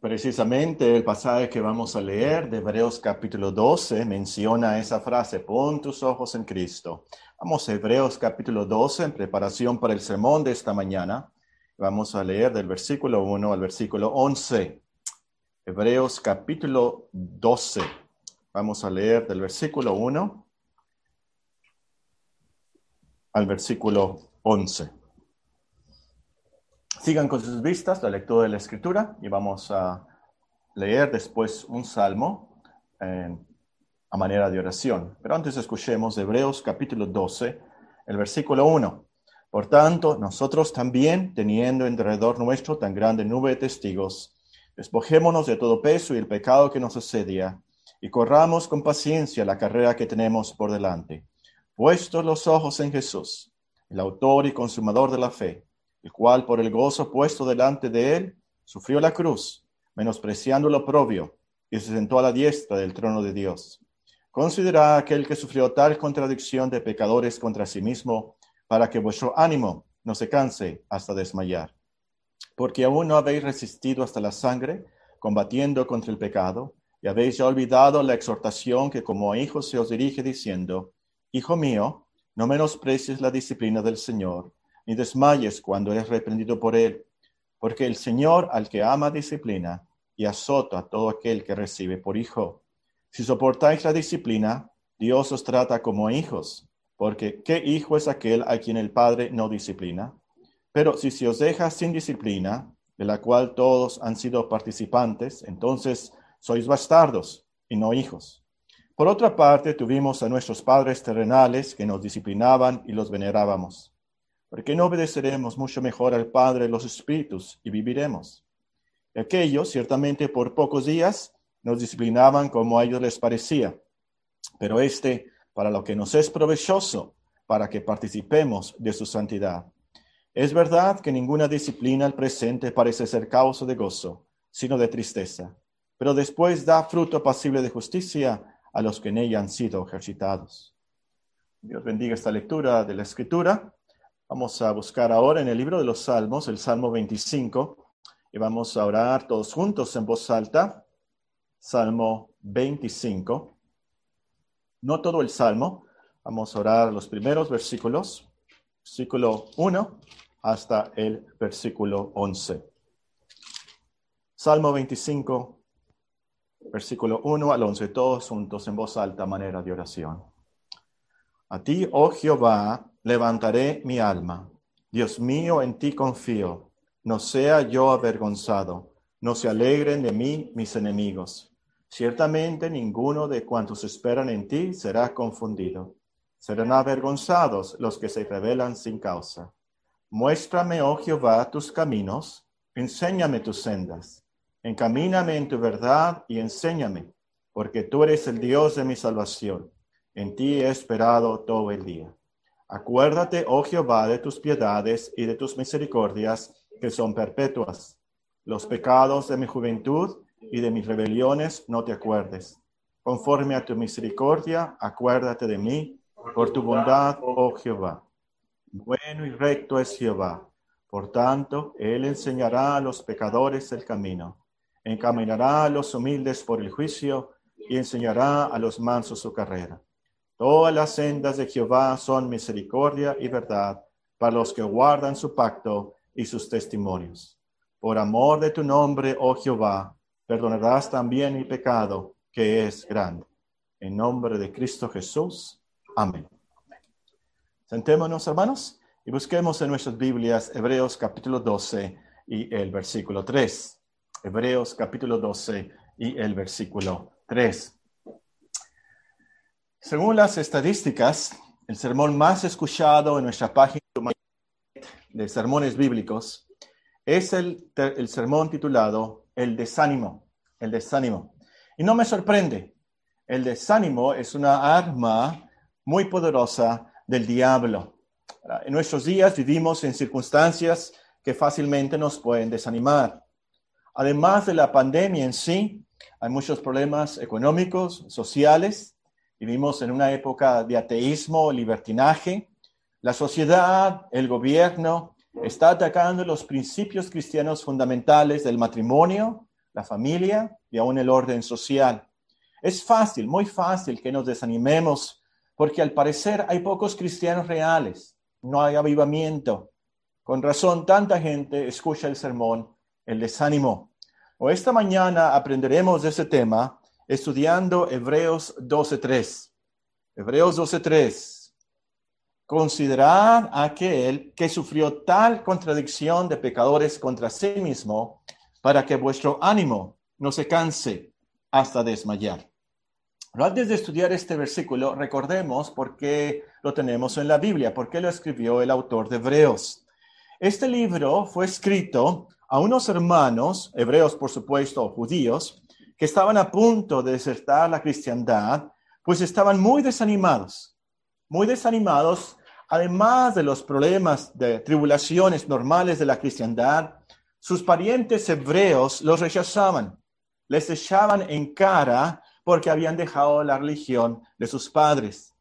Precisamente el pasaje que vamos a leer de Hebreos capítulo 12 menciona esa frase, pon tus ojos en Cristo. Vamos a Hebreos capítulo 12 en preparación para el sermón de esta mañana. Vamos a leer del versículo 1 al versículo 11. Hebreos capítulo 12. Vamos a leer del versículo 1 al versículo 11. Sigan con sus vistas la lectura de la escritura y vamos a leer después un salmo eh, a manera de oración. Pero antes escuchemos Hebreos capítulo 12, el versículo 1. Por tanto, nosotros también, teniendo en derredor nuestro tan grande nube de testigos, despojémonos de todo peso y el pecado que nos asedia, y corramos con paciencia la carrera que tenemos por delante, puestos los ojos en Jesús, el autor y consumador de la fe el cual por el gozo puesto delante de él sufrió la cruz, menospreciando lo propio, y se sentó a la diestra del trono de Dios. Considera aquel que sufrió tal contradicción de pecadores contra sí mismo, para que vuestro ánimo no se canse hasta desmayar. Porque aún no habéis resistido hasta la sangre, combatiendo contra el pecado, y habéis ya olvidado la exhortación que como hijos se os dirige diciendo, Hijo mío, no menosprecies la disciplina del Señor ni desmayes cuando eres reprendido por él, porque el Señor al que ama disciplina y azota a todo aquel que recibe por hijo. Si soportáis la disciplina, Dios os trata como hijos, porque ¿qué hijo es aquel a quien el Padre no disciplina? Pero si se os deja sin disciplina, de la cual todos han sido participantes, entonces sois bastardos y no hijos. Por otra parte, tuvimos a nuestros padres terrenales que nos disciplinaban y los venerábamos. ¿Por qué no obedeceremos mucho mejor al Padre de los Espíritus y viviremos? Aquellos, ciertamente por pocos días, nos disciplinaban como a ellos les parecía, pero este para lo que nos es provechoso, para que participemos de su santidad. Es verdad que ninguna disciplina al presente parece ser causa de gozo, sino de tristeza, pero después da fruto pasible de justicia a los que en ella han sido ejercitados. Dios bendiga esta lectura de la Escritura. Vamos a buscar ahora en el libro de los Salmos, el Salmo 25, y vamos a orar todos juntos en voz alta. Salmo 25. No todo el Salmo, vamos a orar los primeros versículos, versículo 1 hasta el versículo 11. Salmo 25, versículo 1 al 11, todos juntos en voz alta, manera de oración. A ti, oh Jehová, levantaré mi alma. Dios mío, en ti confío. No sea yo avergonzado. No se alegren de mí mis enemigos. Ciertamente ninguno de cuantos esperan en ti será confundido. Serán avergonzados los que se rebelan sin causa. Muéstrame, oh Jehová, tus caminos, enséñame tus sendas. Encamíname en tu verdad y enséñame, porque tú eres el Dios de mi salvación. En ti he esperado todo el día. Acuérdate, oh Jehová, de tus piedades y de tus misericordias que son perpetuas. Los pecados de mi juventud y de mis rebeliones no te acuerdes. Conforme a tu misericordia, acuérdate de mí, por tu bondad, oh Jehová. Bueno y recto es Jehová. Por tanto, Él enseñará a los pecadores el camino, encaminará a los humildes por el juicio y enseñará a los mansos su carrera. Todas las sendas de Jehová son misericordia y verdad para los que guardan su pacto y sus testimonios. Por amor de tu nombre, oh Jehová, perdonarás también mi pecado, que es grande. En nombre de Cristo Jesús. Amén. Sentémonos, hermanos, y busquemos en nuestras Biblias Hebreos capítulo 12 y el versículo 3. Hebreos capítulo 12 y el versículo 3. Según las estadísticas, el sermón más escuchado en nuestra página de sermones bíblicos es el, sermón titulado El desánimo, el desánimo. Y no me sorprende, el desánimo es una arma muy poderosa del diablo. En nuestros días vivimos en circunstancias que fácilmente nos pueden desanimar. Además de la pandemia en sí, hay muchos problemas económicos, sociales, Vivimos en una época de ateísmo, libertinaje. La sociedad, el gobierno, está atacando los principios cristianos fundamentales del matrimonio, la familia y aún el orden social. Es fácil, muy fácil que nos desanimemos porque al parecer hay pocos cristianos reales, no hay avivamiento. Con razón, tanta gente escucha el sermón, el desánimo. O esta mañana aprenderemos de ese tema estudiando Hebreos 12.3. Hebreos 12.3. Considerad aquel que sufrió tal contradicción de pecadores contra sí mismo, para que vuestro ánimo no se canse hasta desmayar. Antes de estudiar este versículo, recordemos por qué lo tenemos en la Biblia, por qué lo escribió el autor de Hebreos. Este libro fue escrito a unos hermanos, hebreos por supuesto, judíos, que estaban a punto de desertar la cristiandad, pues estaban muy desanimados, muy desanimados, además de los problemas de tribulaciones normales de la cristiandad, sus parientes hebreos los rechazaban, les echaban en cara porque habían dejado la religión de sus padres.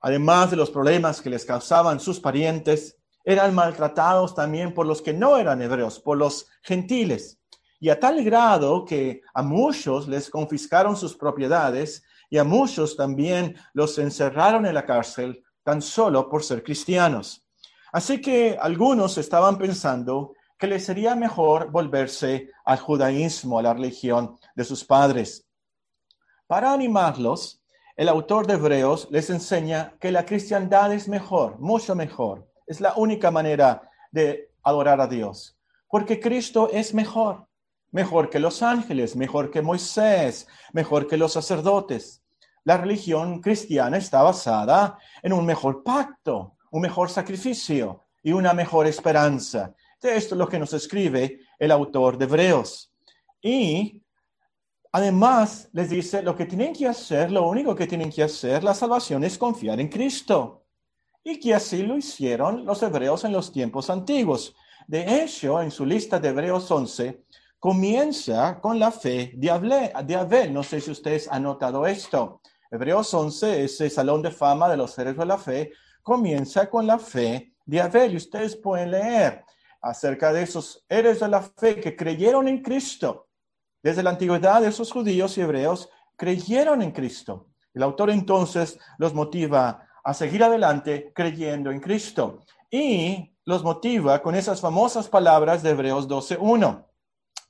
Además de los problemas que les causaban sus parientes, eran maltratados también por los que no eran hebreos, por los gentiles y a tal grado que a muchos les confiscaron sus propiedades y a muchos también los encerraron en la cárcel tan solo por ser cristianos. Así que algunos estaban pensando que les sería mejor volverse al judaísmo, a la religión de sus padres. Para animarlos, el autor de Hebreos les enseña que la cristiandad es mejor, mucho mejor. Es la única manera de adorar a Dios, porque Cristo es mejor mejor que los ángeles, mejor que Moisés, mejor que los sacerdotes. La religión cristiana está basada en un mejor pacto, un mejor sacrificio y una mejor esperanza. De esto es lo que nos escribe el autor de Hebreos. Y además les dice lo que tienen que hacer, lo único que tienen que hacer, la salvación es confiar en Cristo. Y que así lo hicieron los hebreos en los tiempos antiguos. De hecho, en su lista de Hebreos 11, comienza con la fe de Abel. No sé si ustedes han notado esto. Hebreos 11, ese salón de fama de los seres de la fe, comienza con la fe de Abel. Y ustedes pueden leer acerca de esos héroes de la fe que creyeron en Cristo. Desde la antigüedad, esos judíos y hebreos creyeron en Cristo. El autor entonces los motiva a seguir adelante creyendo en Cristo. Y los motiva con esas famosas palabras de Hebreos 12.1.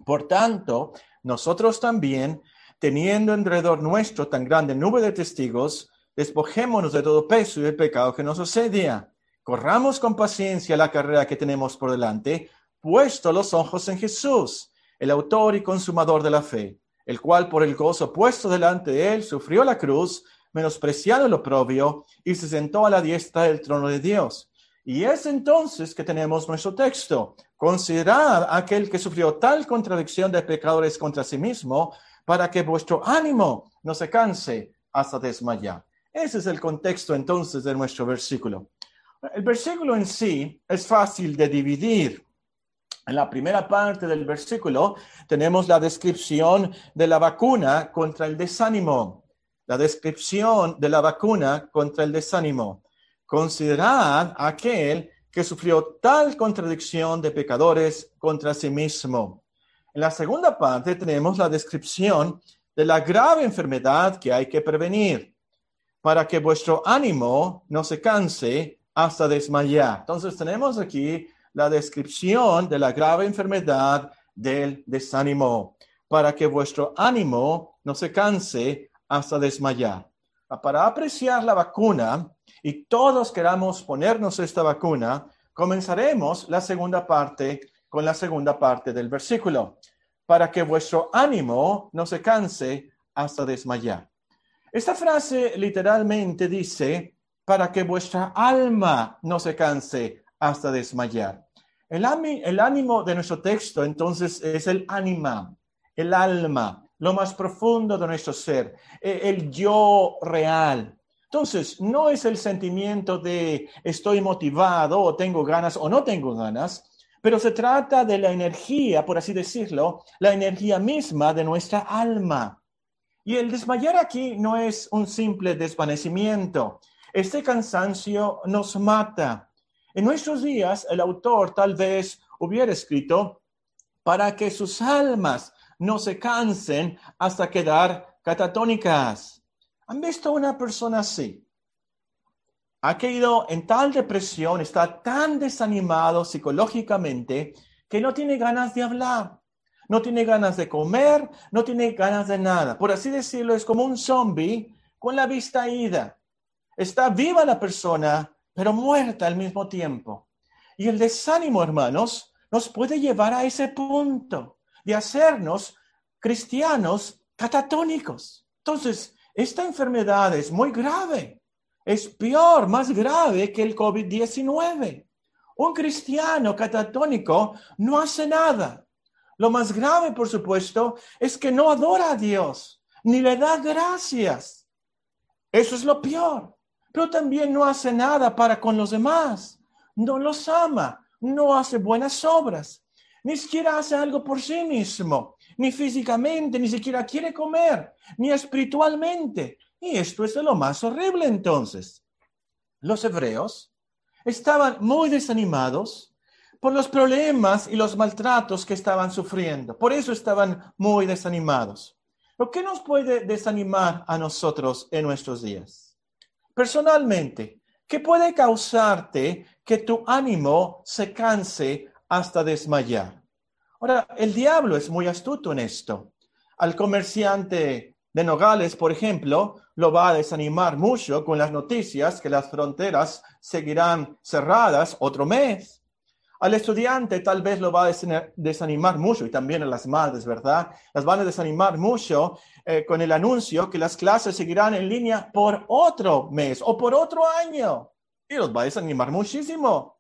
Por tanto, nosotros también, teniendo alrededor nuestro tan grande nube de testigos, despojémonos de todo peso y el pecado que nos asedia. Corramos con paciencia la carrera que tenemos por delante, puesto los ojos en Jesús, el autor y consumador de la fe, el cual por el gozo puesto delante de él sufrió la cruz, menospreciado el oprobio, y se sentó a la diestra del trono de Dios. Y es entonces que tenemos nuestro texto. Considerad aquel que sufrió tal contradicción de pecadores contra sí mismo, para que vuestro ánimo no se canse hasta desmayar. Ese es el contexto entonces de nuestro versículo. El versículo en sí es fácil de dividir. En la primera parte del versículo tenemos la descripción de la vacuna contra el desánimo. La descripción de la vacuna contra el desánimo. Considerad aquel que sufrió tal contradicción de pecadores contra sí mismo. En la segunda parte tenemos la descripción de la grave enfermedad que hay que prevenir para que vuestro ánimo no se canse hasta desmayar. Entonces tenemos aquí la descripción de la grave enfermedad del desánimo para que vuestro ánimo no se canse hasta desmayar. Para apreciar la vacuna, y todos queramos ponernos esta vacuna, comenzaremos la segunda parte con la segunda parte del versículo, para que vuestro ánimo no se canse hasta desmayar. Esta frase literalmente dice, para que vuestra alma no se canse hasta desmayar. El, el ánimo de nuestro texto entonces es el ánima, el alma, lo más profundo de nuestro ser, e, el yo real, entonces, no es el sentimiento de estoy motivado o tengo ganas o no tengo ganas, pero se trata de la energía, por así decirlo, la energía misma de nuestra alma. Y el desmayar aquí no es un simple desvanecimiento. Este cansancio nos mata. En nuestros días, el autor tal vez hubiera escrito para que sus almas no se cansen hasta quedar catatónicas. ¿Han visto una persona así? Ha caído en tal depresión, está tan desanimado psicológicamente que no tiene ganas de hablar, no tiene ganas de comer, no tiene ganas de nada. Por así decirlo, es como un zombie con la vista ida. Está viva la persona, pero muerta al mismo tiempo. Y el desánimo, hermanos, nos puede llevar a ese punto de hacernos cristianos catatónicos. Entonces, esta enfermedad es muy grave. Es peor, más grave que el COVID-19. Un cristiano catatónico no hace nada. Lo más grave, por supuesto, es que no adora a Dios, ni le da gracias. Eso es lo peor. Pero también no hace nada para con los demás. No los ama, no hace buenas obras, ni siquiera hace algo por sí mismo, ni físicamente, ni siquiera quiere comer, ni espiritualmente. Y esto es lo más horrible entonces. Los hebreos estaban muy desanimados por los problemas y los maltratos que estaban sufriendo. Por eso estaban muy desanimados. ¿Lo que nos puede desanimar a nosotros en nuestros días? Personalmente, ¿qué puede causarte que tu ánimo se canse hasta desmayar? Ahora, el diablo es muy astuto en esto. Al comerciante de Nogales, por ejemplo, lo va a desanimar mucho con las noticias que las fronteras seguirán cerradas otro mes. Al estudiante tal vez lo va a desanimar mucho y también a las madres, ¿verdad? Las van a desanimar mucho eh, con el anuncio que las clases seguirán en línea por otro mes o por otro año. Y los va a desanimar muchísimo.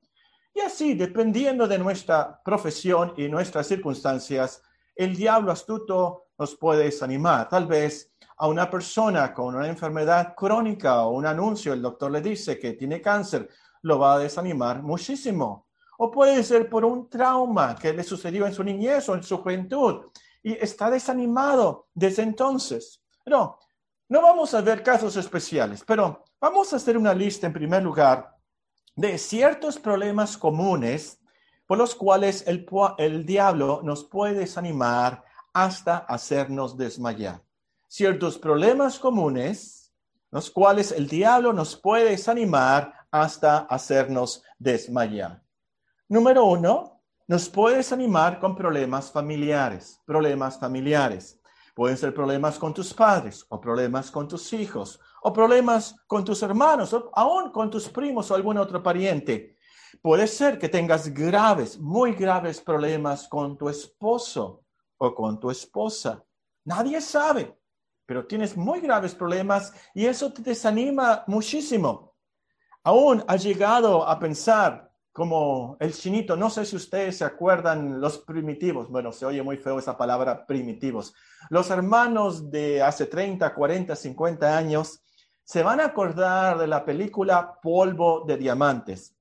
Y así, dependiendo de nuestra profesión y nuestras circunstancias, el diablo astuto nos puede desanimar. Tal vez a una persona con una enfermedad crónica o un anuncio, el doctor le dice que tiene cáncer, lo va a desanimar muchísimo. O puede ser por un trauma que le sucedió en su niñez o en su juventud y está desanimado desde entonces. No, no vamos a ver casos especiales, pero vamos a hacer una lista en primer lugar de ciertos problemas comunes por los cuales el, diablo nos puede desanimar hasta hacernos desmayar. Ciertos problemas comunes, los cuales el diablo nos puede desanimar hasta hacernos desmayar. Número uno, nos puede desanimar con problemas familiares, problemas familiares. Pueden ser problemas con tus padres o problemas con tus hijos o problemas con tus hermanos o aún con tus primos o algún otro pariente. Puede ser que tengas graves, muy graves problemas con tu esposo o con tu esposa. Nadie sabe, pero tienes muy graves problemas y eso te desanima muchísimo. Aún has llegado a pensar como el chinito, no sé si ustedes se acuerdan los primitivos, bueno, se oye muy feo esa palabra primitivos. Los hermanos de hace 30, 40, 50 años se van a acordar de la película Polvo de Diamantes.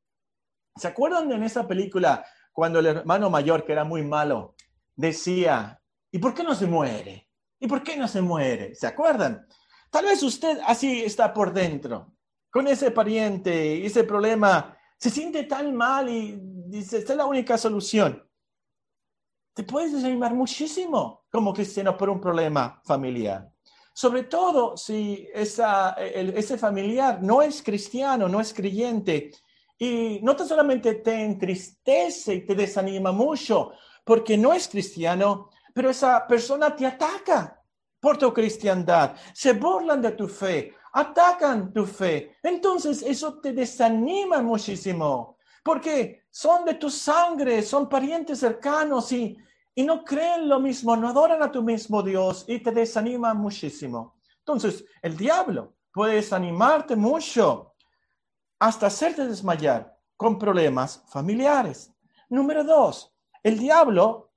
¿Se acuerdan en esa película cuando el hermano mayor, que era muy malo, decía, ¿y por qué no se muere? ¿Y por qué no se muere? ¿Se acuerdan? Tal vez usted así está por dentro, con ese pariente, ese problema, se siente tan mal y dice, esta es la única solución. Te puedes desanimar muchísimo como cristiano por un problema familiar. Sobre todo si ese familiar no es cristiano, no es creyente, y no solamente te entristece y te desanima mucho porque no es cristiano, pero esa persona te ataca por tu cristiandad, se burlan de tu fe, atacan tu fe. Entonces eso te desanima muchísimo porque son de tu sangre, son parientes cercanos y, y no creen lo mismo, no adoran a tu mismo Dios y te desanima muchísimo. Entonces el diablo puede desanimarte mucho hasta hacerte desmayar con problemas familiares. Número dos, el diablo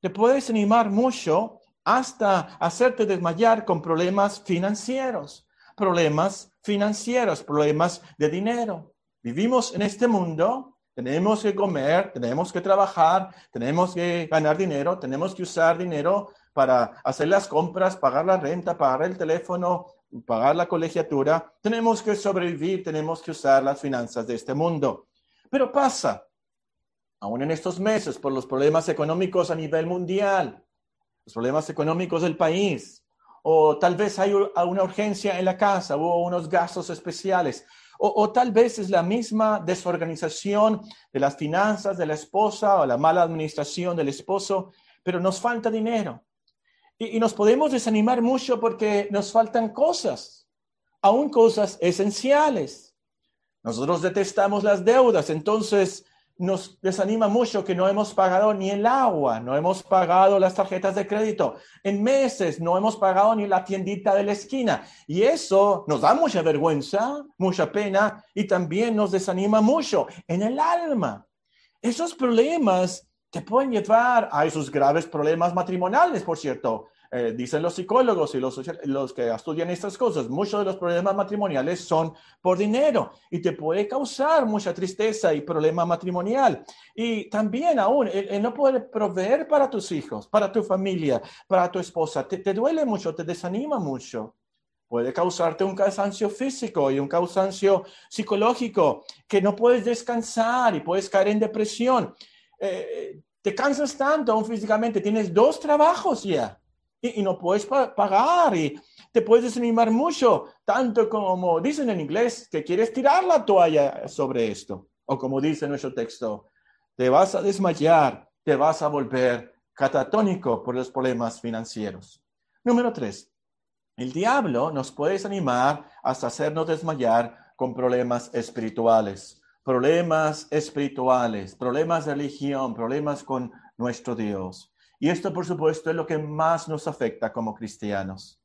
te puede desanimar mucho hasta hacerte desmayar con problemas financieros, problemas financieros, problemas de dinero. Vivimos en este mundo, tenemos que comer, tenemos que trabajar, tenemos que ganar dinero, tenemos que usar dinero para hacer las compras, pagar la renta, pagar el teléfono, pagar la colegiatura, tenemos que sobrevivir, tenemos que usar las finanzas de este mundo. Pero pasa, aún en estos meses, por los problemas económicos a nivel mundial, los problemas económicos del país, o tal vez hay una urgencia en la casa, hubo unos gastos especiales, o, tal vez es la misma desorganización de las finanzas de la esposa o la mala administración del esposo, pero nos falta dinero. Y, y nos podemos desanimar mucho porque nos faltan cosas, aún cosas esenciales. Nosotros detestamos las deudas, entonces nos desanima mucho que no hemos pagado ni el agua, no hemos pagado las tarjetas de crédito. En meses no hemos pagado ni la tiendita de la esquina. Y eso nos da mucha vergüenza, mucha pena y también nos desanima mucho en el alma. Esos problemas te pueden llevar a esos graves problemas matrimoniales, por cierto. Eh, dicen los psicólogos y los, los que estudian estas cosas, muchos de los problemas matrimoniales son por dinero y te puede causar mucha tristeza y problema matrimonial. Y también aún, el, no poder proveer para tus hijos, para tu familia, para tu esposa, te, te duele mucho, te desanima mucho puede causarte un cansancio físico y un cansancio psicológico, que no puedes descansar y puedes caer en depresión. Eh, te cansas tanto aún físicamente, tienes dos trabajos ya y, no puedes pagar y te puedes desanimar mucho, tanto como dicen en inglés, que quieres tirar la toalla sobre esto. O como dice nuestro texto, te vas a desmayar, te vas a volver catatónico por los problemas financieros. Número tres, el diablo nos puede desanimar hasta hacernos desmayar con problemas espirituales, problemas espirituales, problemas de religión, problemas con nuestro Dios. Y esto, por supuesto, es lo que más nos afecta como cristianos.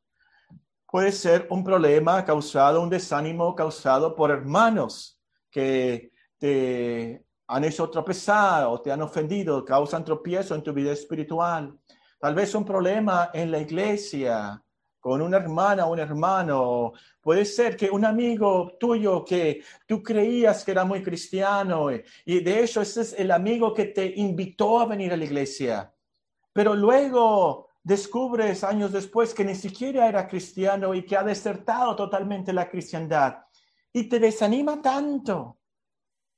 Puede ser un problema causado, un desánimo causado por hermanos que te han hecho tropezar o te han ofendido, causan tropiezo en tu vida espiritual. Tal vez un problema en la iglesia, con una hermana o un hermano. Puede ser que un amigo tuyo que tú creías que era muy cristiano y de hecho ese es el amigo que te invitó a venir a la iglesia pero luego descubres años después que ni siquiera era cristiano y que ha desertado totalmente la cristiandad y te desanima tanto.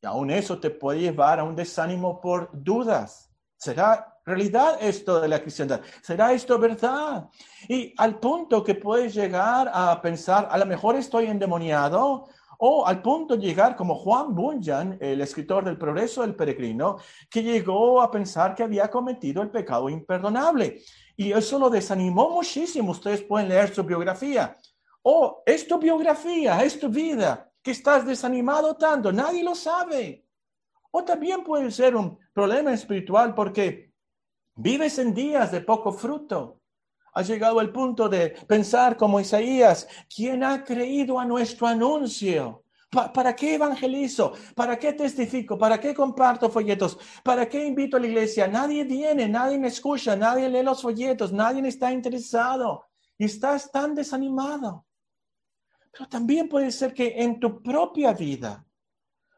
Y aún eso te puede llevar a un desánimo por dudas. ¿Será realidad esto de la cristiandad? ¿Será esto verdad? Y al punto que puedes llegar a pensar, a lo mejor estoy endemoniado, o al punto de llegar como Juan Bunyan, el escritor del Progreso del Peregrino, que llegó a pensar que había cometido el pecado imperdonable. Y eso lo desanimó muchísimo. Ustedes pueden leer su biografía. Oh, es tu biografía, es tu vida, que estás desanimado tanto, nadie lo sabe. O también puede ser un problema espiritual porque vives en días de poco fruto. Has llegado al punto de pensar como Isaías, ¿quién ha creído a nuestro anuncio? ¿Para qué evangelizo? ¿Para qué testifico? ¿Para qué comparto folletos? ¿Para qué invito a la iglesia? Nadie viene, nadie me escucha, nadie lee los folletos, nadie está interesado y estás tan desanimado. Pero también puede ser que en tu propia vida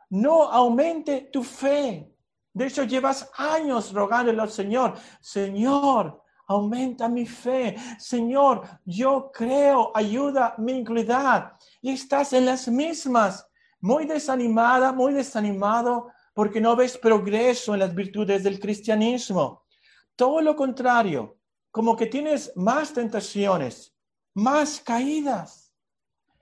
no aumente tu fe. De hecho, llevas años rogándole al Señor, Señor, aumenta mi fe. Señor, yo creo, ayuda mi incredulidad. Y estás en las mismas, muy desanimada, muy desanimado, porque no ves progreso en las virtudes del cristianismo. Todo lo contrario, como que tienes más tentaciones, más caídas.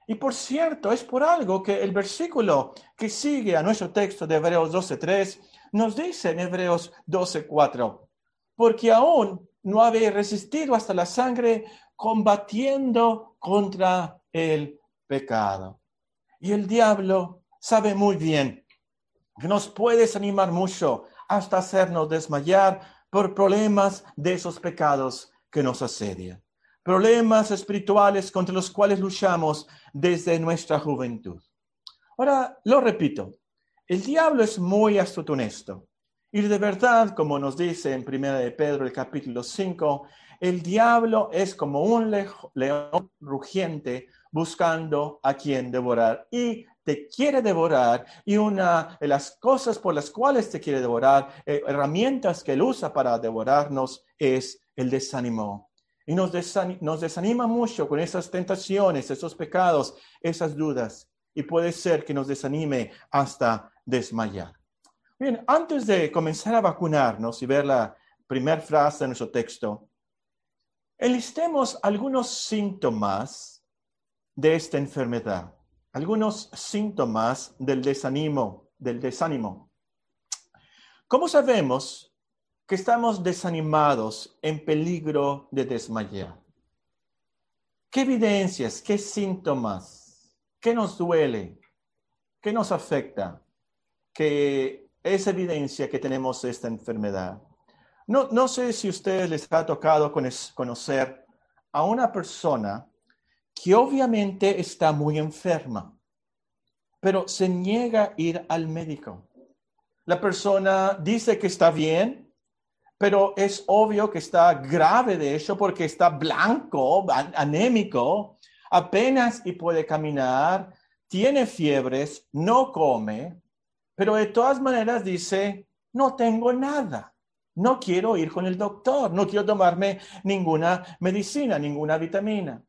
Y por cierto, es por algo que el versículo que sigue a nuestro texto de Hebreos 12.3 nos dice en Hebreos 12.4, porque aún no habéis resistido hasta la sangre combatiendo contra el pecado. Y el diablo sabe muy bien que nos puede desanimar mucho hasta hacernos desmayar por problemas de esos pecados que nos asedian. Problemas espirituales contra los cuales luchamos desde nuestra juventud. Ahora, lo repito, el diablo es muy astuto honesto. Y de verdad, como nos dice en 1 de Pedro el capítulo 5, el diablo es como un león rugiente buscando a quien devorar y te quiere devorar y una de las cosas por las cuales te quiere devorar, eh, herramientas que él usa para devorarnos es el desánimo. Y nos, nos desanima mucho con esas tentaciones, esos pecados, esas dudas. Y puede ser que nos desanime hasta desmayar. Bien, antes de comenzar a vacunarnos y ver la primera frase de nuestro texto, enlistemos algunos síntomas de esta enfermedad, algunos síntomas del desánimo, del desánimo. ¿Cómo sabemos que estamos desanimados, en peligro de desmayar? ¿Qué evidencias, qué síntomas, qué nos duele, qué nos afecta? Que es evidencia que tenemos esta enfermedad. No, no sé si a ustedes les ha tocado conocer a una persona que obviamente está muy enferma, pero se niega a ir al médico. La persona dice que está bien, pero es obvio que está grave de hecho porque está blanco, anémico, apenas y puede caminar, tiene fiebres, no come, pero de todas maneras dice, no tengo nada. No quiero ir con el doctor, no quiero tomarme ninguna medicina, ninguna vitamina.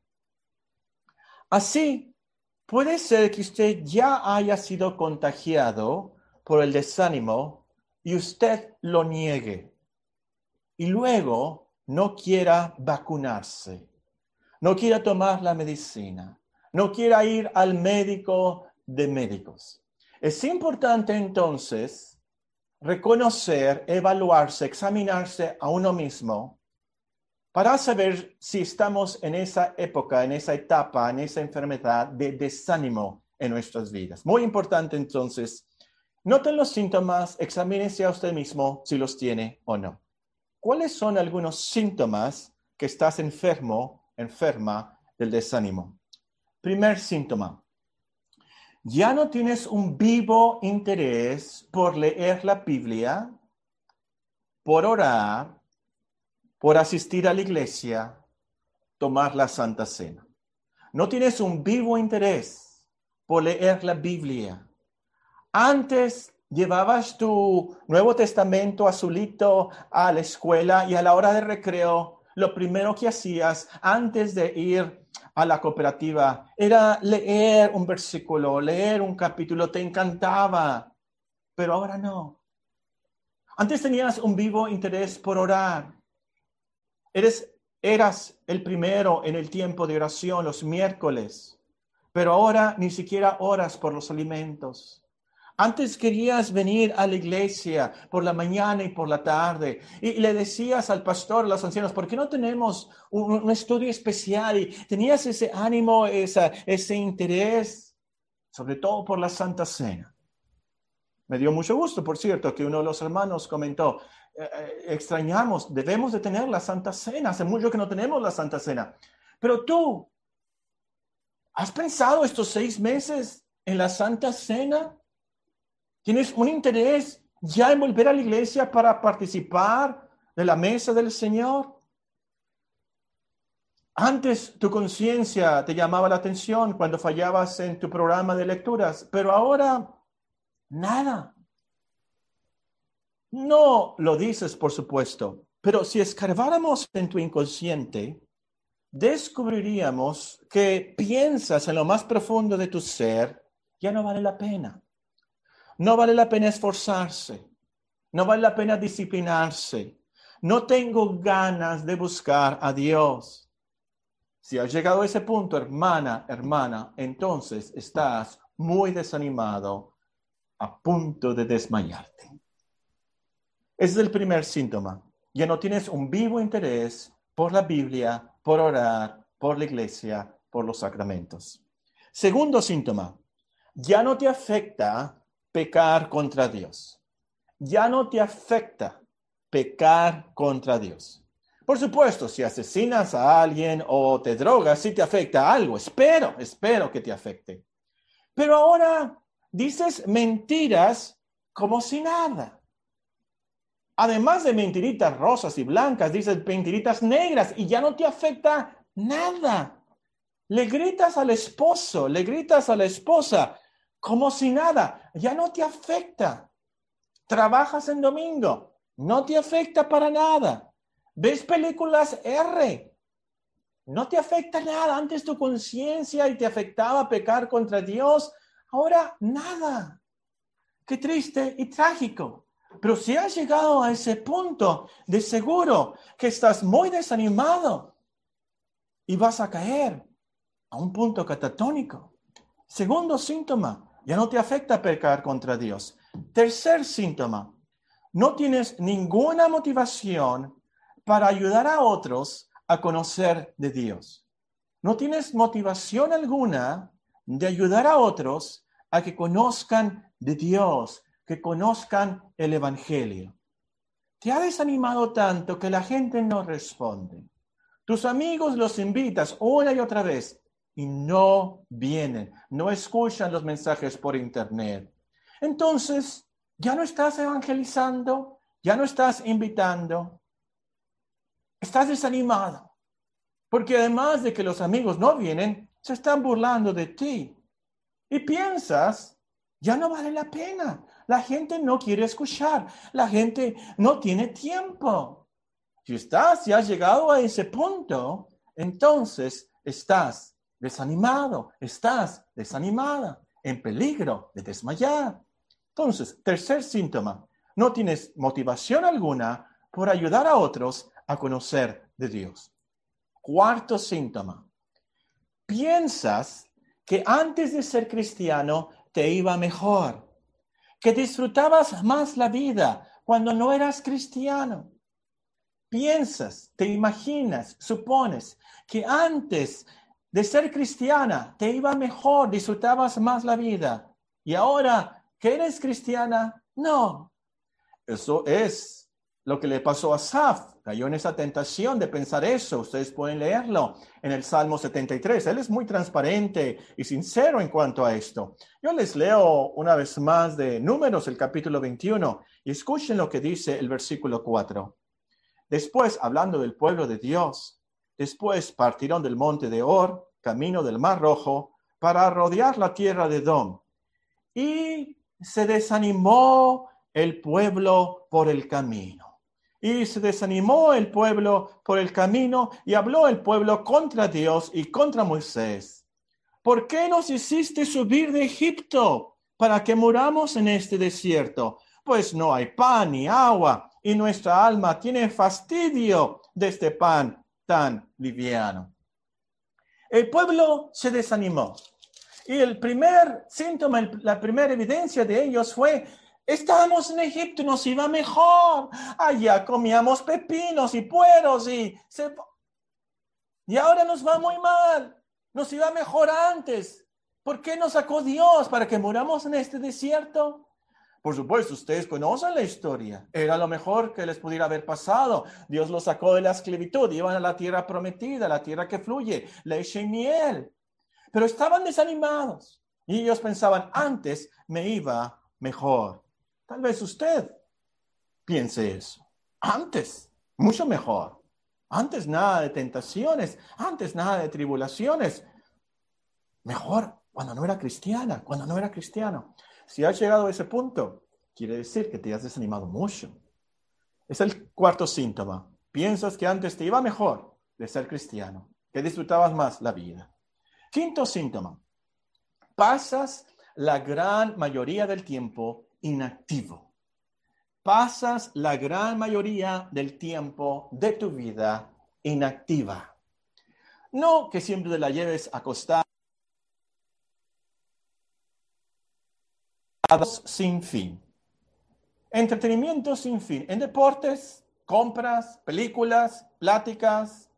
Así, puede ser que usted ya haya sido contagiado por el desánimo y usted lo niegue. Y luego no quiera vacunarse, no quiera tomar la medicina, no quiera ir al médico de médicos. Es importante entonces reconocer, evaluarse, examinarse a uno mismo para saber si estamos en esa época, en esa etapa, en esa enfermedad de desánimo en nuestras vidas. Muy importante entonces, noten los síntomas, examínense a usted mismo si los tiene o no. ¿Cuáles son algunos síntomas que estás enfermo, enferma del desánimo? Primer síntoma, ya no tienes un vivo interés por leer la Biblia, por orar, por asistir a la iglesia, tomar la Santa Cena. No tienes un vivo interés por leer la Biblia. Antes llevabas tu Nuevo Testamento azulito a la escuela y a la hora de recreo, lo primero que hacías antes de ir a la cooperativa era leer un versículo, leer un capítulo, te encantaba, pero ahora no. Antes tenías un vivo interés por orar. Eres, eras el primero en el tiempo de oración los miércoles, pero ahora ni siquiera oras por los alimentos. Antes querías venir a la iglesia por la mañana y por la tarde y le decías al pastor, a los ancianos, ¿por qué no tenemos un, estudio especial? Y tenías ese ánimo, ese interés, sobre todo por la Santa Cena. Me dio mucho gusto, por cierto, que uno de los hermanos comentó, eh, eh, extrañamos, debemos de tener la Santa Cena, hace mucho que no tenemos la Santa Cena. Pero tú, ¿has pensado estos seis meses en la Santa Cena? ¿Tienes un interés ya en volver a la iglesia para participar de la mesa del Señor? Antes tu conciencia te llamaba la atención cuando fallabas en tu programa de lecturas, pero ahora nada. No lo dices, por supuesto, pero si escarbáramos en tu inconsciente, descubriríamos que piensas en lo más profundo de tu ser, ya no vale la pena. No vale la pena esforzarse. No vale la pena disciplinarse. No tengo ganas de buscar a Dios. Si has llegado a ese punto, hermana, hermana, entonces estás muy desanimado, a punto de desmayarte. Ese es el primer síntoma. Ya no tienes un vivo interés por la Biblia, por orar, por la iglesia, por los sacramentos. Segundo síntoma, ya no te afecta pecar contra Dios. Ya no te afecta pecar contra Dios. Por supuesto, si asesinas a alguien o te drogas, sí te afecta algo. Espero, espero que te afecte. Pero ahora dices mentiras como si nada. Además de mentiritas rosas y blancas, dices mentiritas negras y ya no te afecta nada. Le gritas al esposo, le gritas a la esposa, como si nada, ya no te afecta. Trabajas en domingo, no te afecta para nada. Ves películas R, no te afecta nada. Antes tu conciencia y te afectaba pecar contra Dios, ahora nada. Qué triste y trágico. Pero si has llegado a ese punto, de seguro que estás muy desanimado, y vas a caer a un punto catatónico. Segundo síntoma, ya no te afecta pecar contra Dios. Tercer síntoma, no tienes ninguna motivación para ayudar a otros a conocer de Dios. No tienes motivación alguna de ayudar a otros a que conozcan de Dios, que conozcan el Evangelio. Te ha desanimado tanto que la gente no responde. Tus amigos los invitas una y otra vez y no vienen, no escuchan los mensajes por internet. Entonces, ya no estás evangelizando, ya no estás invitando, estás desanimado, porque además de que los amigos no vienen, se están burlando de ti. Y piensas, ya no vale la pena, la gente no quiere escuchar, la gente no tiene tiempo. Si estás y has llegado a ese punto, entonces estás desanimado, estás desanimada, en peligro de desmayar. Entonces, tercer síntoma, no tienes motivación alguna por ayudar a otros a conocer de Dios. Cuarto síntoma, piensas que antes de ser cristiano te iba mejor, que disfrutabas más la vida cuando no eras cristiano. Piensas, te imaginas, supones que antes de ser cristiana te iba mejor, disfrutabas más la vida. Y ahora que eres cristiana? No. Eso es lo que le pasó a Saf. Cayó en esa tentación de pensar eso. Ustedes pueden leerlo en el Salmo 73. Él es muy transparente y sincero en cuanto a esto. Yo les leo una vez más de Números, el capítulo 21, y escuchen lo que dice el versículo 4. Después, hablando del pueblo de Dios, después partieron del monte de Or, camino del Mar Rojo, para rodear la tierra de Dom. Y se desanimó el pueblo por el camino. Y se desanimó el pueblo por el camino y habló el pueblo contra Dios y contra Moisés. ¿Por qué nos hiciste subir de Egipto para que muramos en este desierto? Pues no hay pan ni agua y nuestra alma tiene fastidio de este pan tan liviano. El pueblo se desanimó. Y el primer síntoma, la primera evidencia de ellos fue, estábamos en Egipto nos iba mejor. Allá comíamos pepinos y pueros y... Y ahora nos va muy mal. Nos iba mejor antes. ¿Por qué nos sacó Dios para que muramos en este desierto? Por supuesto, ustedes conocen la historia. Era lo mejor que les pudiera haber pasado. Dios los sacó de la esclavitud, iban a la tierra prometida, la tierra que fluye, leche y miel. Pero estaban desanimados y ellos pensaban, antes me iba mejor. Tal vez usted piense eso. Antes, mucho mejor. Antes nada de tentaciones, antes nada de tribulaciones. Mejor cuando no era cristiana, cuando no era cristiano. Si has llegado a ese punto, quiere decir que te has desanimado mucho. Es el cuarto síntoma. Piensas que antes te iba mejor de ser cristiano, que disfrutabas más la vida. Quinto síntoma, pasas la gran mayoría del tiempo inactivo. Pasas la gran mayoría del tiempo de tu vida inactiva. No que siempre te la lleves acostada sin fin. Entretenimiento sin fin. En deportes, compras, películas, pláticas.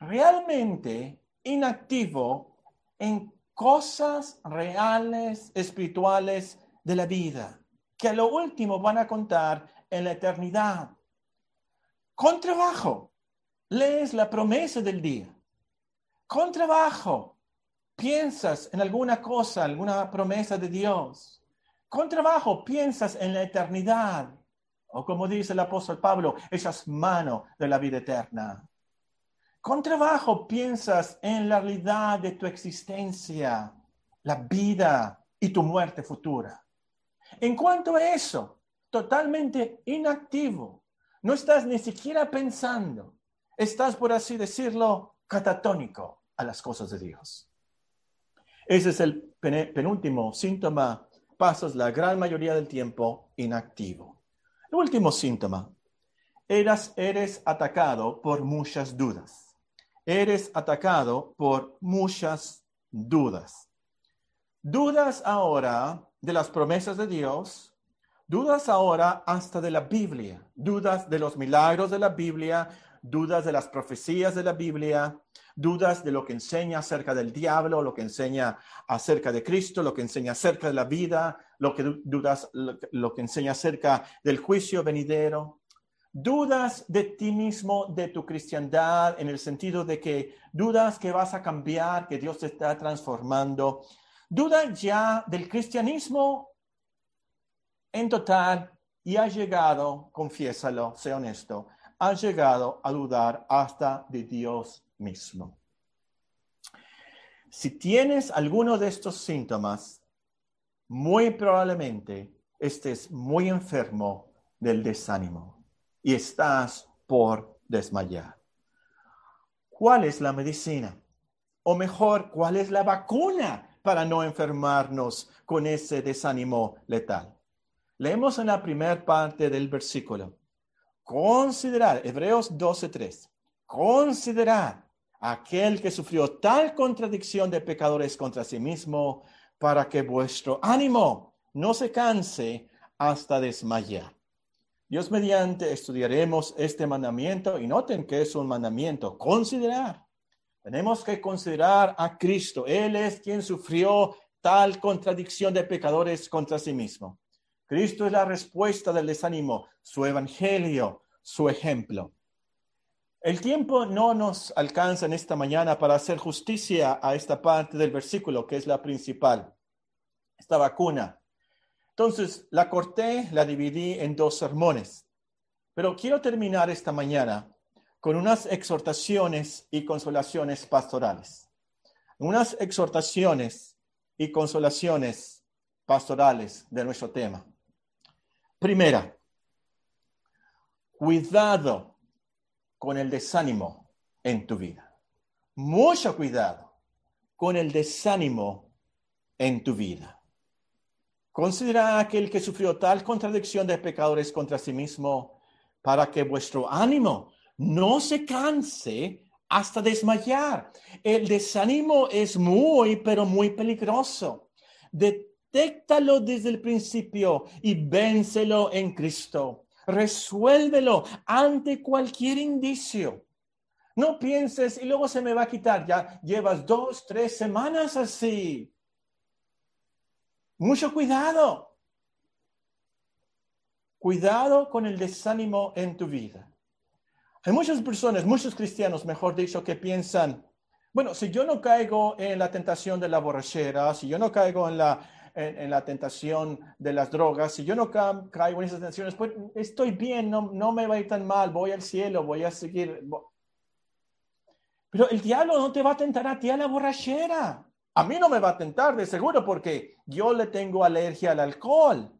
Realmente inactivo en cosas reales, espirituales de la vida, que a lo último van a contar en la eternidad. Con trabajo, lees la promesa del día. Con trabajo, piensas en alguna cosa, alguna promesa de Dios. Con trabajo, piensas en la eternidad. O como dice el apóstol Pablo, esas manos de la vida eterna. Con trabajo piensas en la realidad de tu existencia, la vida y tu muerte futura. En cuanto a eso, totalmente inactivo, no estás ni siquiera pensando, estás, por así decirlo, catatónico a las cosas de Dios. Ese es el penúltimo síntoma, pasas la gran mayoría del tiempo inactivo. El último síntoma, eras, eres atacado por muchas dudas. Eres atacado por muchas dudas. Dudas ahora de las promesas de Dios, dudas ahora hasta de la Biblia, dudas de los milagros de la Biblia, dudas de las profecías de la Biblia, dudas de lo que enseña acerca del diablo, lo que enseña acerca de Cristo, lo que enseña acerca de la vida, lo que dudas, lo que enseña acerca del juicio venidero. Dudas de ti mismo, de tu cristiandad, en el sentido de que dudas que vas a cambiar, que Dios te está transformando. Dudas ya del cristianismo en total y ha llegado, confiésalo, sea honesto, ha llegado a dudar hasta de Dios mismo. Si tienes alguno de estos síntomas, muy probablemente estés muy enfermo del desánimo y estás por desmayar. ¿Cuál es la medicina? O mejor, ¿cuál es la vacuna para no enfermarnos con ese desánimo letal? Leemos en la primera parte del versículo. Considerar, Hebreos 12.3, considerar aquel que sufrió tal contradicción de pecadores contra sí mismo, para que vuestro ánimo no se canse hasta desmayar. Dios mediante estudiaremos este mandamiento y noten que es un mandamiento, considerar. Tenemos que considerar a Cristo. Él es quien sufrió tal contradicción de pecadores contra sí mismo. Cristo es la respuesta del desánimo, su evangelio, su ejemplo. El tiempo no nos alcanza en esta mañana para hacer justicia a esta parte del versículo, que es la principal, esta vacuna. Entonces, la corté, la dividí en dos sermones, pero quiero terminar esta mañana con unas exhortaciones y consolaciones pastorales. Unas exhortaciones y consolaciones pastorales de nuestro tema. Primera, cuidado con el desánimo en tu vida. Mucho cuidado con el desánimo en tu vida. Considera aquel que sufrió tal contradicción de pecadores contra sí mismo para que vuestro ánimo no se canse hasta desmayar. El desánimo es muy, pero muy peligroso. Detéctalo desde el principio y vénselo en Cristo resuélvelo ante cualquier indicio. No pienses y luego se me va a quitar. Ya llevas dos, tres semanas así. Mucho cuidado. Cuidado con el desánimo en tu vida. Hay muchas personas, muchos cristianos, mejor dicho, que piensan, bueno, si yo no caigo en la tentación de la borrachera, si yo no caigo en la en, la tentación de las drogas, si yo no caigo en esas tentaciones, pues estoy bien, no, no me va a ir tan mal, voy al cielo, voy a seguir. Pero el diablo no te va a tentar a ti a la borrachera. A mí no me va a tentar, de seguro, porque yo le tengo alergia al alcohol.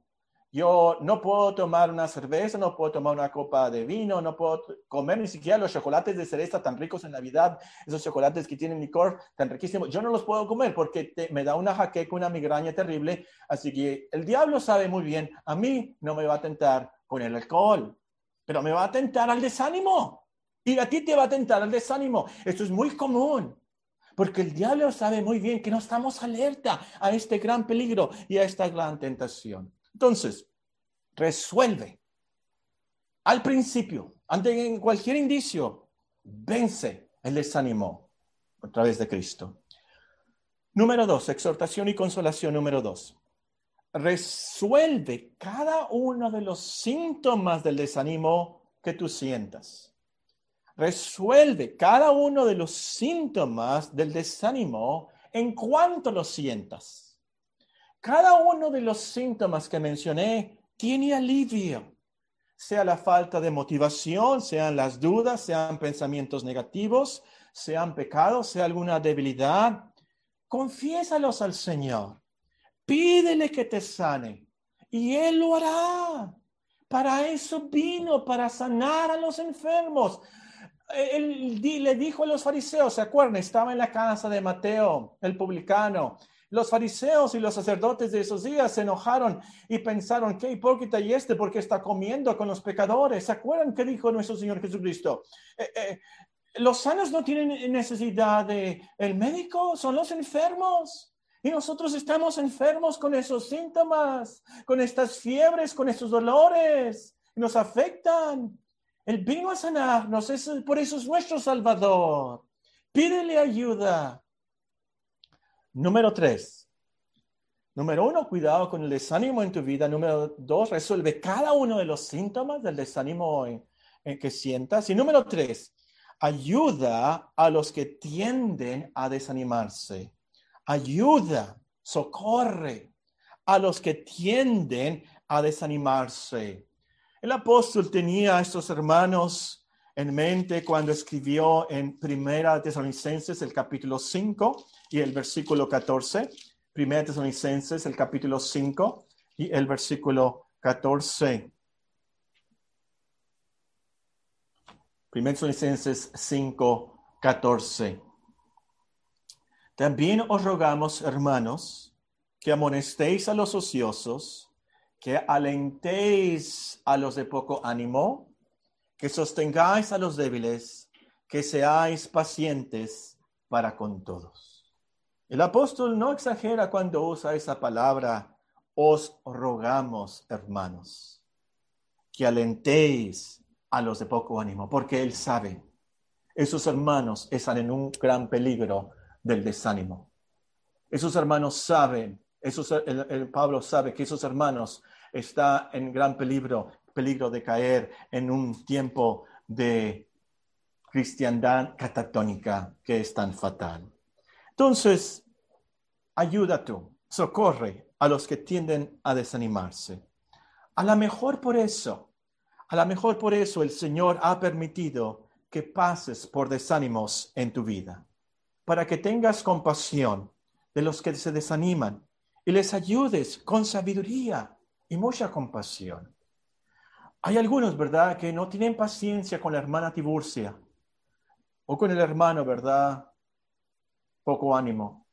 Yo no puedo tomar una cerveza, no puedo tomar una copa de vino, no puedo comer ni siquiera los chocolates de cereza tan ricos en Navidad, esos chocolates que tienen licor tan riquísimos. Yo no los puedo comer porque me da una jaqueca, una migraña terrible. Así que el diablo sabe muy bien, a mí no me va a tentar con el alcohol, pero me va a tentar al desánimo. Y a ti te va a tentar al desánimo. Esto es muy común. Porque el diablo sabe muy bien que no estamos alerta a este gran peligro y a esta gran tentación. Entonces, resuelve. Al principio, ante cualquier indicio, vence el desánimo a través de Cristo. Número dos, exhortación y consolación número dos. Resuelve cada uno de los síntomas del desánimo que tú sientas. Resuelve cada uno de los síntomas del desánimo en cuanto lo sientas. Cada uno de los síntomas que mencioné tiene alivio, sea la falta de motivación, sean las dudas, sean pensamientos negativos, sean pecados, sea alguna debilidad. Confiésalos al Señor. Pídele que te sane y Él lo hará. Para eso vino, para sanar a los enfermos. Él le dijo a los fariseos, ¿se acuerdan? Estaba en la casa de Mateo, el publicano, los fariseos y los sacerdotes de esos días se enojaron y pensaron, qué hipócrita y este porque está comiendo con los pecadores. ¿Se acuerdan qué dijo nuestro Señor Jesucristo? Eh, eh, los sanos no tienen necesidad de el médico, son los enfermos. Y nosotros estamos enfermos con esos síntomas, con estas fiebres, con estos dolores, nos afectan. Él vino a sanarnos, es, por eso es nuestro Salvador. Pídele ayuda. Número tres. Número uno, cuidado con el desánimo en tu vida. Número dos, resuelve cada uno de los síntomas del desánimo en, que sientas. Y número tres, ayuda a los que tienden a desanimarse. Ayuda, socorre a los que tienden a desanimarse. El apóstol tenía a estos hermanos en mente cuando escribió en Primera Tesalonicenses el capítulo 5 y el versículo 14. Primera Tesalonicenses el capítulo 5 y el versículo 14. Primera Tesalonicenses 5, 14. También os rogamos, hermanos, que amonestéis a los ociosos que alentéis a los de poco ánimo, que sostengáis a los débiles, que seáis pacientes para con todos. El apóstol no exagera cuando usa esa palabra, os rogamos, hermanos, que alentéis a los de poco ánimo, porque él sabe, esos hermanos están en un gran peligro del desánimo. Esos hermanos saben el, Pablo sabe que esos hermanos están en gran peligro, peligro de caer en un tiempo de cristiandad catatónica que es tan fatal. Entonces, ayuda tú, socorre a los que tienden a desanimarse. A lo mejor por eso, a lo mejor por eso el Señor ha permitido que pases por desánimos en tu vida, para que tengas compasión de los que se desaniman y les ayudes con sabiduría y mucha compasión. Hay algunos, ¿verdad?, que no tienen paciencia con la hermana Tiburcia o con el hermano, ¿verdad? Poco ánimo.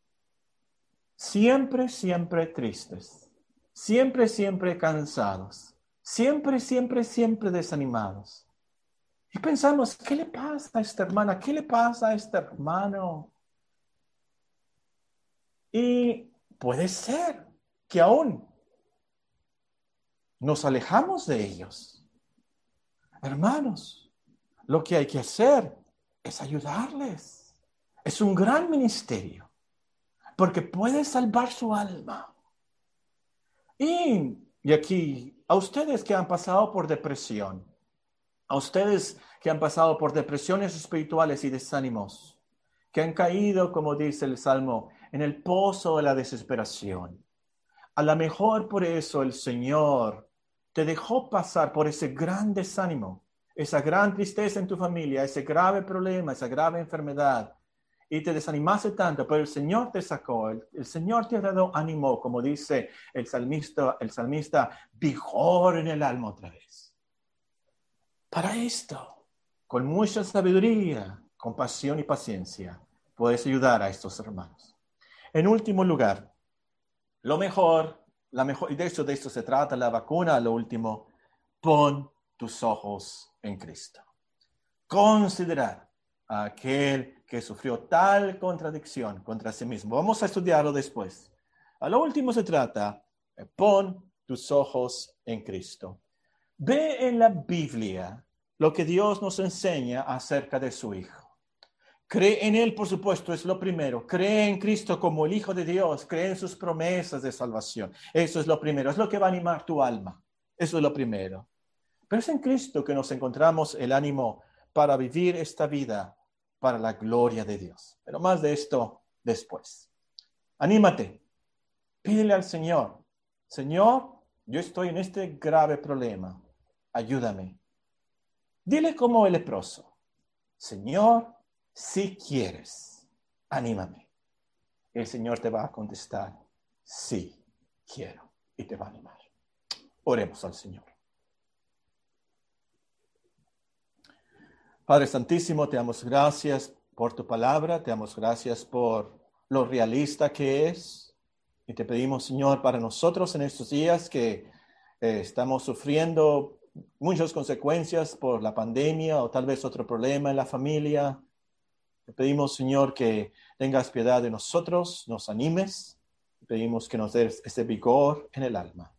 Siempre, siempre tristes. Siempre, siempre cansados. Siempre, siempre, siempre desanimados. Y pensamos, ¿qué le pasa a esta hermana? ¿Qué le pasa a este hermano? Y puede ser que aún nos alejamos de ellos. Hermanos, lo que hay que hacer es ayudarles. Es un gran ministerio, porque puede salvar su alma. Y, y aquí, a ustedes que han pasado por depresión, a ustedes que han pasado por depresiones espirituales y desánimos, que han caído, como dice el Salmo, en el pozo de la desesperación. A lo mejor por eso el Señor te dejó pasar por ese gran desánimo, esa gran tristeza en tu familia, ese grave problema, esa grave enfermedad, y te desanimaste tanto, pero el Señor te sacó, el, Señor te ha dado ánimo, como dice el salmista, el salmista, vigor en el alma otra vez. Para esto, con mucha sabiduría, compasión y paciencia, puedes ayudar a estos hermanos. En último lugar, lo mejor, la mejor, y de hecho de esto se trata la vacuna, lo último, pon tus ojos en Cristo. Considerar aquel que sufrió tal contradicción contra sí mismo. Vamos a estudiarlo después. A lo último se trata, pon tus ojos en Cristo. Ve en la Biblia lo que Dios nos enseña acerca de su Hijo. Cree en Él, por supuesto, es lo primero. Cree en Cristo como el Hijo de Dios. Cree en sus promesas de salvación. Eso es lo primero. Es lo que va a animar tu alma. Eso es lo primero. Pero es en Cristo que nos encontramos el ánimo para vivir esta vida para la gloria de Dios. Pero más de esto después. Anímate. Pídele al Señor. Señor, yo estoy en este grave problema. Ayúdame. Dile como el leproso. Señor, si quieres, anímame. El Señor te va a contestar, sí, quiero, y te va a animar. Oremos al Señor. Padre Santísimo, te damos gracias por tu palabra, te damos gracias por lo realista que es. Y te pedimos, Señor, para nosotros en estos días que eh, estamos sufriendo muchas consecuencias por la pandemia o tal vez otro problema en la familia, Te pedimos, Señor, que tengas piedad de nosotros, nos animes. Te pedimos que nos des ese vigor en el alma.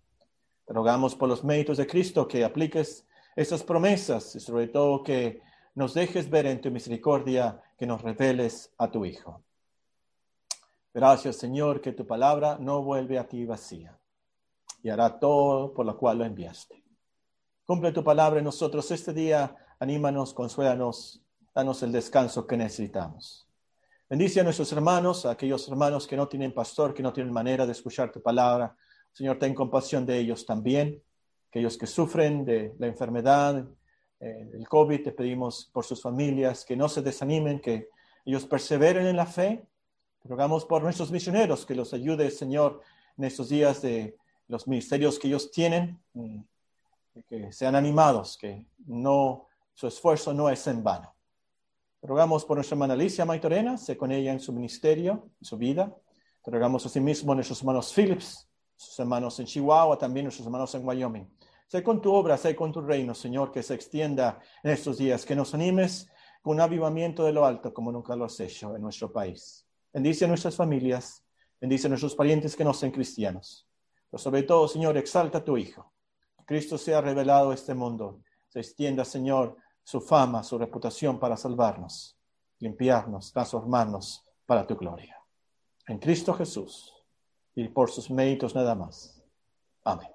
Te rogamos por los méritos de Cristo que apliques esas promesas y sobre todo que nos dejes ver en tu misericordia que nos reveles a tu Hijo. Gracias, Señor, que tu palabra no vuelve a ti vacía y hará todo por lo cual lo enviaste. Cumple tu palabra en nosotros este día, anímanos, consuélanos, danos el descanso que necesitamos. Bendice a nuestros hermanos, a aquellos hermanos que no tienen pastor, que no tienen manera de escuchar tu palabra. Señor, ten compasión de ellos también, aquellos que sufren de la enfermedad, eh, del COVID, te pedimos por sus familias que no se desanimen, que ellos perseveren en la fe. Rogamos por nuestros misioneros que los ayude, Señor, en estos días de los ministerios que ellos tienen, mm, que sean animados, que no, su esfuerzo no es en vano. Rogamos por nuestra hermana Alicia Maitorena, sé con ella en su ministerio, en su vida. Rogamos asimismo a nuestros hermanos Phillips, sus hermanos en Chihuahua, también nuestros hermanos en Wyoming. Sé con tu obra, sé con tu reino, Señor, que se extienda en estos días, que nos animes con un avivamiento de lo alto como nunca lo has hecho en nuestro país. Bendice a nuestras familias, bendice a nuestros parientes que no sean cristianos. Pero sobre todo, Señor, exalta a tu Hijo. Cristo sea revelado a este mundo. Se extienda, Señor, su fama, su reputación para salvarnos, limpiarnos, transformarnos para tu gloria. En Cristo Jesús y por sus méritos nada más. Amén.